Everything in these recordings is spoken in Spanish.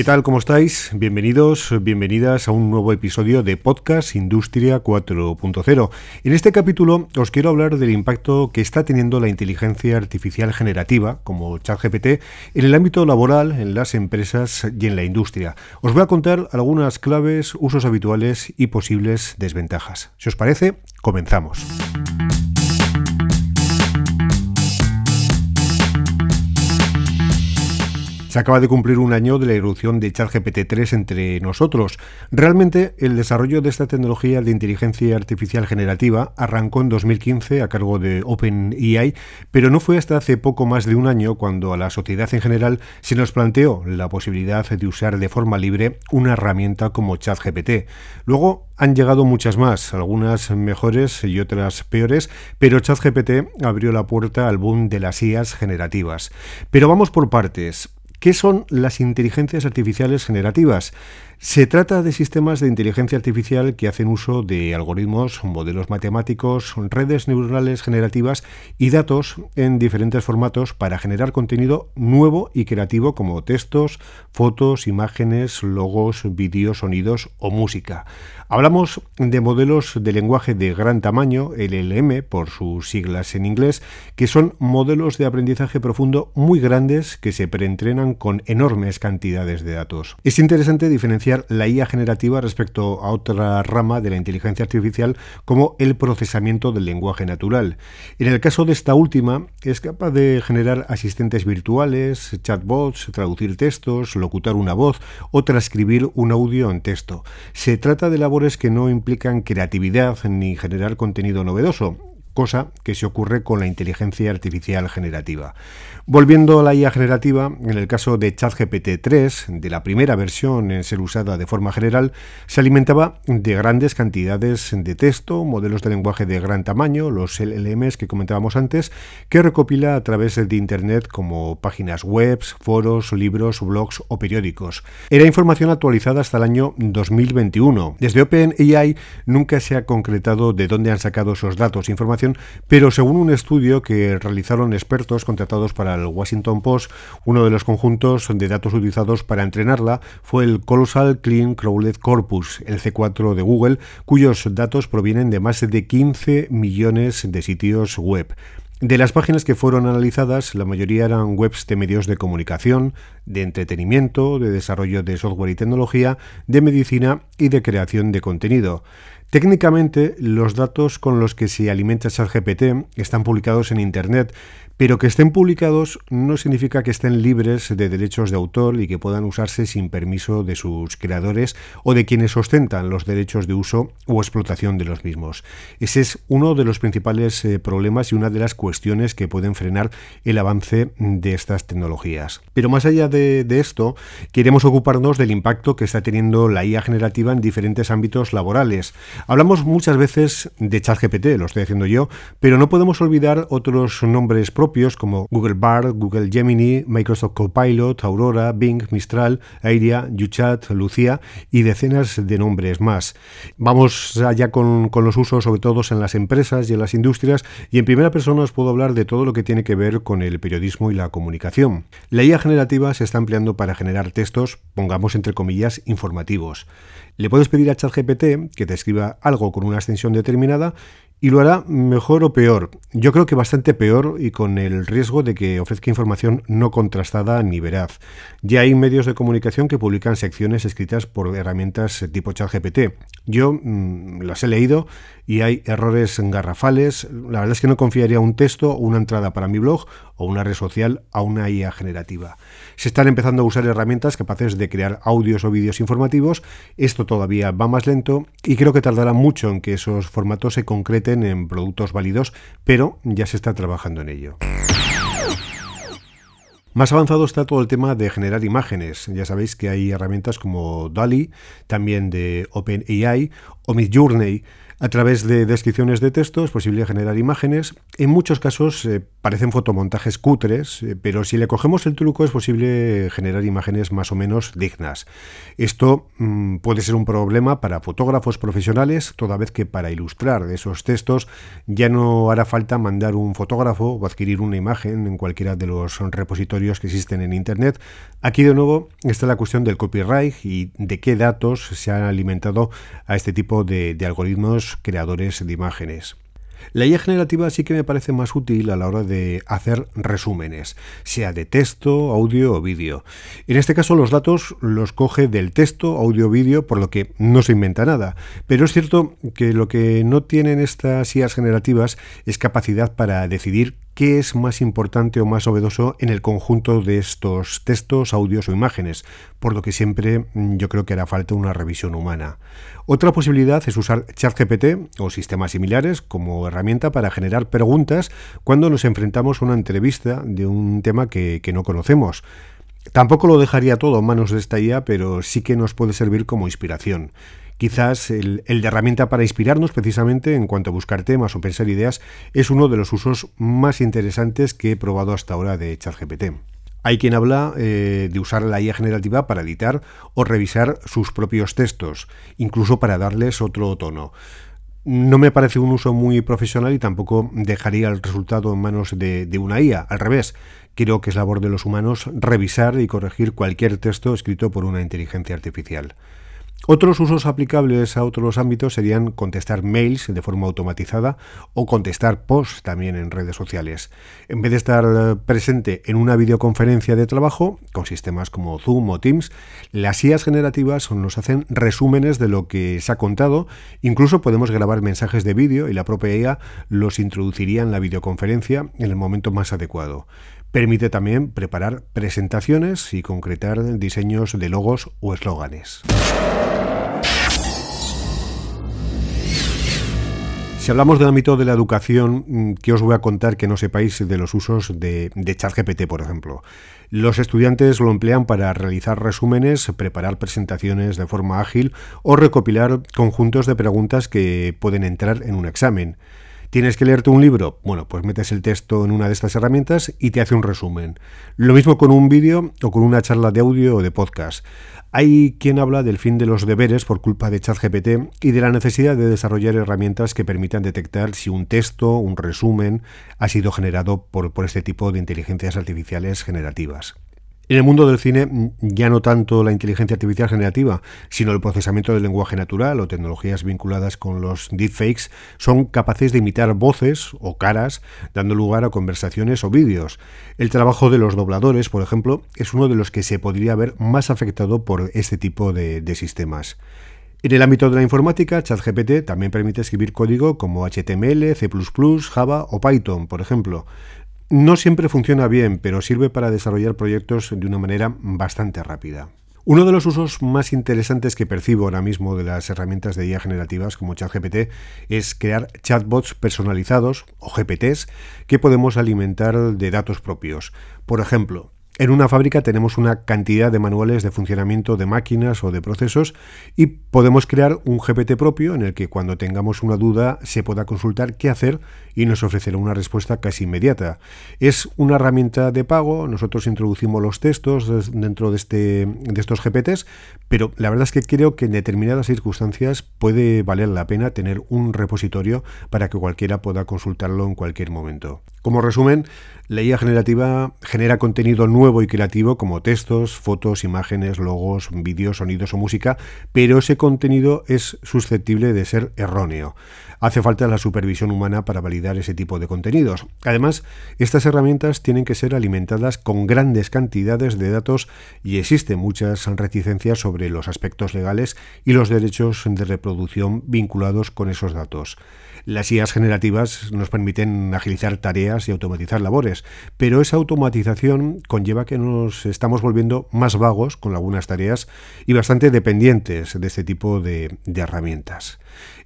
¿Qué tal? ¿Cómo estáis? Bienvenidos, bienvenidas a un nuevo episodio de Podcast Industria 4.0. En este capítulo os quiero hablar del impacto que está teniendo la inteligencia artificial generativa, como ChatGPT, en el ámbito laboral, en las empresas y en la industria. Os voy a contar algunas claves, usos habituales y posibles desventajas. Si os parece, comenzamos. Se acaba de cumplir un año de la irrupción de ChatGPT 3 entre nosotros. Realmente, el desarrollo de esta tecnología de inteligencia artificial generativa arrancó en 2015 a cargo de OpenAI, pero no fue hasta hace poco más de un año cuando a la sociedad en general se nos planteó la posibilidad de usar de forma libre una herramienta como ChatGPT. Luego han llegado muchas más, algunas mejores y otras peores, pero ChatGPT abrió la puerta al boom de las IAs generativas. Pero vamos por partes. ¿Qué son las inteligencias artificiales generativas? Se trata de sistemas de inteligencia artificial que hacen uso de algoritmos, modelos matemáticos, redes neuronales generativas y datos en diferentes formatos para generar contenido nuevo y creativo como textos, fotos, imágenes, logos, vídeos, sonidos o música. Hablamos de modelos de lenguaje de gran tamaño, LLM por sus siglas en inglés, que son modelos de aprendizaje profundo muy grandes que se preentrenan con enormes cantidades de datos. Es interesante diferenciar la IA generativa respecto a otra rama de la inteligencia artificial como el procesamiento del lenguaje natural. En el caso de esta última, es capaz de generar asistentes virtuales, chatbots, traducir textos, locutar una voz o transcribir un audio en texto. Se trata de labores que no implican creatividad ni generar contenido novedoso, cosa que se ocurre con la inteligencia artificial generativa. Volviendo a la IA generativa, en el caso de ChatGPT 3, de la primera versión en ser usada de forma general, se alimentaba de grandes cantidades de texto, modelos de lenguaje de gran tamaño, los LLMs que comentábamos antes, que recopila a través de Internet como páginas web, foros, libros, blogs o periódicos. Era información actualizada hasta el año 2021. Desde OpenAI nunca se ha concretado de dónde han sacado esos datos e pero según un estudio que realizaron expertos contratados para el Washington Post, uno de los conjuntos de datos utilizados para entrenarla fue el Colossal Clean Crawled Corpus, el C4 de Google, cuyos datos provienen de más de 15 millones de sitios web. De las páginas que fueron analizadas, la mayoría eran webs de medios de comunicación, de entretenimiento, de desarrollo de software y tecnología, de medicina y de creación de contenido. Técnicamente, los datos con los que se alimenta ChatGPT están publicados en Internet, pero que estén publicados no significa que estén libres de derechos de autor y que puedan usarse sin permiso de sus creadores o de quienes ostentan los derechos de uso o explotación de los mismos. Ese es uno de los principales eh, problemas y una de las cuestiones que pueden frenar el avance de estas tecnologías. Pero más allá de, de esto, queremos ocuparnos del impacto que está teniendo la IA generativa en diferentes ámbitos laborales. Hablamos muchas veces de ChatGPT, lo estoy haciendo yo, pero no podemos olvidar otros nombres propios como Google Bard, Google Gemini, Microsoft Copilot, Aurora, Bing, Mistral, Airia, YouChat, Lucía y decenas de nombres más. Vamos allá con, con los usos, sobre todo en las empresas y en las industrias, y en primera persona os puedo hablar de todo lo que tiene que ver con el periodismo y la comunicación. La IA generativa se está empleando para generar textos, pongamos entre comillas, informativos. Le puedes pedir a ChatGPT que te escriba algo con una extensión determinada y lo hará mejor o peor. Yo creo que bastante peor y con el riesgo de que ofrezca información no contrastada ni veraz. Ya hay medios de comunicación que publican secciones escritas por herramientas tipo ChatGPT. Yo mm, las he leído y hay errores garrafales. La verdad es que no confiaría un texto, una entrada para mi blog o una red social a una IA generativa. Se están empezando a usar herramientas capaces de crear audios o vídeos informativos. Esto todavía va más lento y creo que tardará mucho en que esos formatos se concreten en productos válidos, pero ya se está trabajando en ello. Más avanzado está todo el tema de generar imágenes. Ya sabéis que hay herramientas como DALI, también de OpenAI o Midjourney A través de descripciones de texto es posible generar imágenes. En muchos casos eh, parecen fotomontajes cutres, eh, pero si le cogemos el truco es posible generar imágenes más o menos dignas. Esto mm, puede ser un problema para fotógrafos profesionales, toda vez que para ilustrar esos textos ya no hará falta mandar un fotógrafo o adquirir una imagen en cualquiera de los repositorios que existen en Internet. Aquí de nuevo está la cuestión del copyright y de qué datos se han alimentado a este tipo de algoritmos creadores de imágenes. La IA generativa sí que me parece más útil a la hora de hacer resúmenes, sea de texto, audio o vídeo. En este caso los datos los coge del texto, audio o vídeo, por lo que no se inventa nada. Pero es cierto que lo que no tienen estas IAs generativas es capacidad para decidir qué es más importante o más novedoso en el conjunto de estos textos, audios o imágenes, por lo que siempre mm, yo creo que hará falta una revisión humana. Otra posibilidad es usar ChatGPT o sistemas similares como herramienta para generar preguntas cuando nos enfrentamos a una entrevista de un tema que, que no conocemos. Tampoco lo dejaría todo en manos de esta IA, pero sí que nos puede servir como inspiración. Quizás el, de herramienta para inspirarnos precisamente en cuanto a buscar temas o pensar ideas es uno de los usos más interesantes que he probado hasta ahora de ChatGPT. Hay quien habla eh, de usar la IA generativa para editar o revisar sus propios textos, incluso para darles otro tono. No me parece un uso muy profesional y tampoco dejaría el resultado en manos de, de una IA. Al revés, creo que es labor de los humanos revisar y corregir cualquier texto escrito por una inteligencia artificial. Otros usos aplicables a otros ámbitos serían contestar mails de forma automatizada o contestar posts también en redes sociales. En vez de estar eh, presente en una videoconferencia de trabajo, con sistemas como Zoom o Teams, las IAs generativas nos hacen resúmenes de lo que se ha contado, incluso podemos grabar mensajes de vídeo y la propia IA los introduciría en la videoconferencia en el momento más adecuado. Permite también preparar presentaciones y concretar diseños de logos o eslóganes. Si hablamos del ámbito de la educación, mm, ¿qué os voy a contar que no sepáis de los usos de, de ChatGPT, por ejemplo? Los estudiantes lo emplean para realizar resúmenes, preparar presentaciones de forma ágil o recopilar conjuntos de preguntas que pueden entrar en un examen. ¿Tienes que leerte un libro? Bueno, pues metes el texto en una de estas herramientas y te hace un resumen. Lo mismo con un vídeo o con una charla de audio o de podcast. Hay quien habla del fin de los deberes por culpa de ChatGPT y de la necesidad de desarrollar herramientas que permitan detectar si un texto, un resumen, ha sido generado por, por este tipo de inteligencias artificiales generativas. En el mundo del cine, mm, ya no tanto la inteligencia artificial generativa, sino el procesamiento del lenguaje natural o tecnologías vinculadas con los deepfakes son capaces de imitar voces o caras, dando lugar a conversaciones o vídeos. El trabajo de los dobladores, por ejemplo, es uno de los que se podría ver más afectado por este tipo de, de sistemas. En el ámbito de la informática, ChatGPT también permite escribir código como HTML, C++, Java o Python, por ejemplo. No siempre funciona bien, pero sirve para desarrollar proyectos de una manera bastante rápida. Uno de los usos más interesantes que percibo ahora mismo de las herramientas de IA generativas como ChatGPT es crear chatbots personalizados o GPTs que podemos alimentar de datos propios. Por ejemplo, en una fábrica tenemos una cantidad de manuales de funcionamiento de máquinas o de procesos y podemos crear un GPT propio en el que cuando tengamos una duda se pueda consultar qué hacer y nos ofrecerá una respuesta casi inmediata. Es una herramienta de pago, nosotros introducimos los textos dentro de, este, de estos GPTs, pero la verdad es que creo que en determinadas circunstancias puede valer la pena tener un repositorio para que cualquiera pueda consultarlo en cualquier momento. Como resumen, la IA generativa genera contenido nuevo y creativo como textos, fotos, imágenes, logos, vídeos, sonidos o música, pero ese contenido es susceptible de ser erróneo. Hace falta la supervisión humana para validar ese tipo de contenidos. Además, estas herramientas tienen que ser alimentadas con grandes cantidades de datos y existen muchas reticencias sobre los aspectos legales y los derechos de reproducción vinculados con esos datos. Las IAs generativas nos permiten agilizar tareas y automatizar labores, pero esa automatización conlleva que nos estamos volviendo más vagos con algunas tareas y bastante dependientes de este tipo de, de herramientas.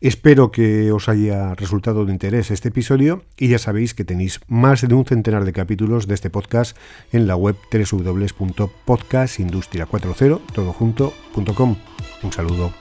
Espero que os haya resultado de interés este episodio y ya sabéis que tenéis más de un centenar de capítulos de este podcast en la web www.podcastindustria40todojunto.com. Un saludo.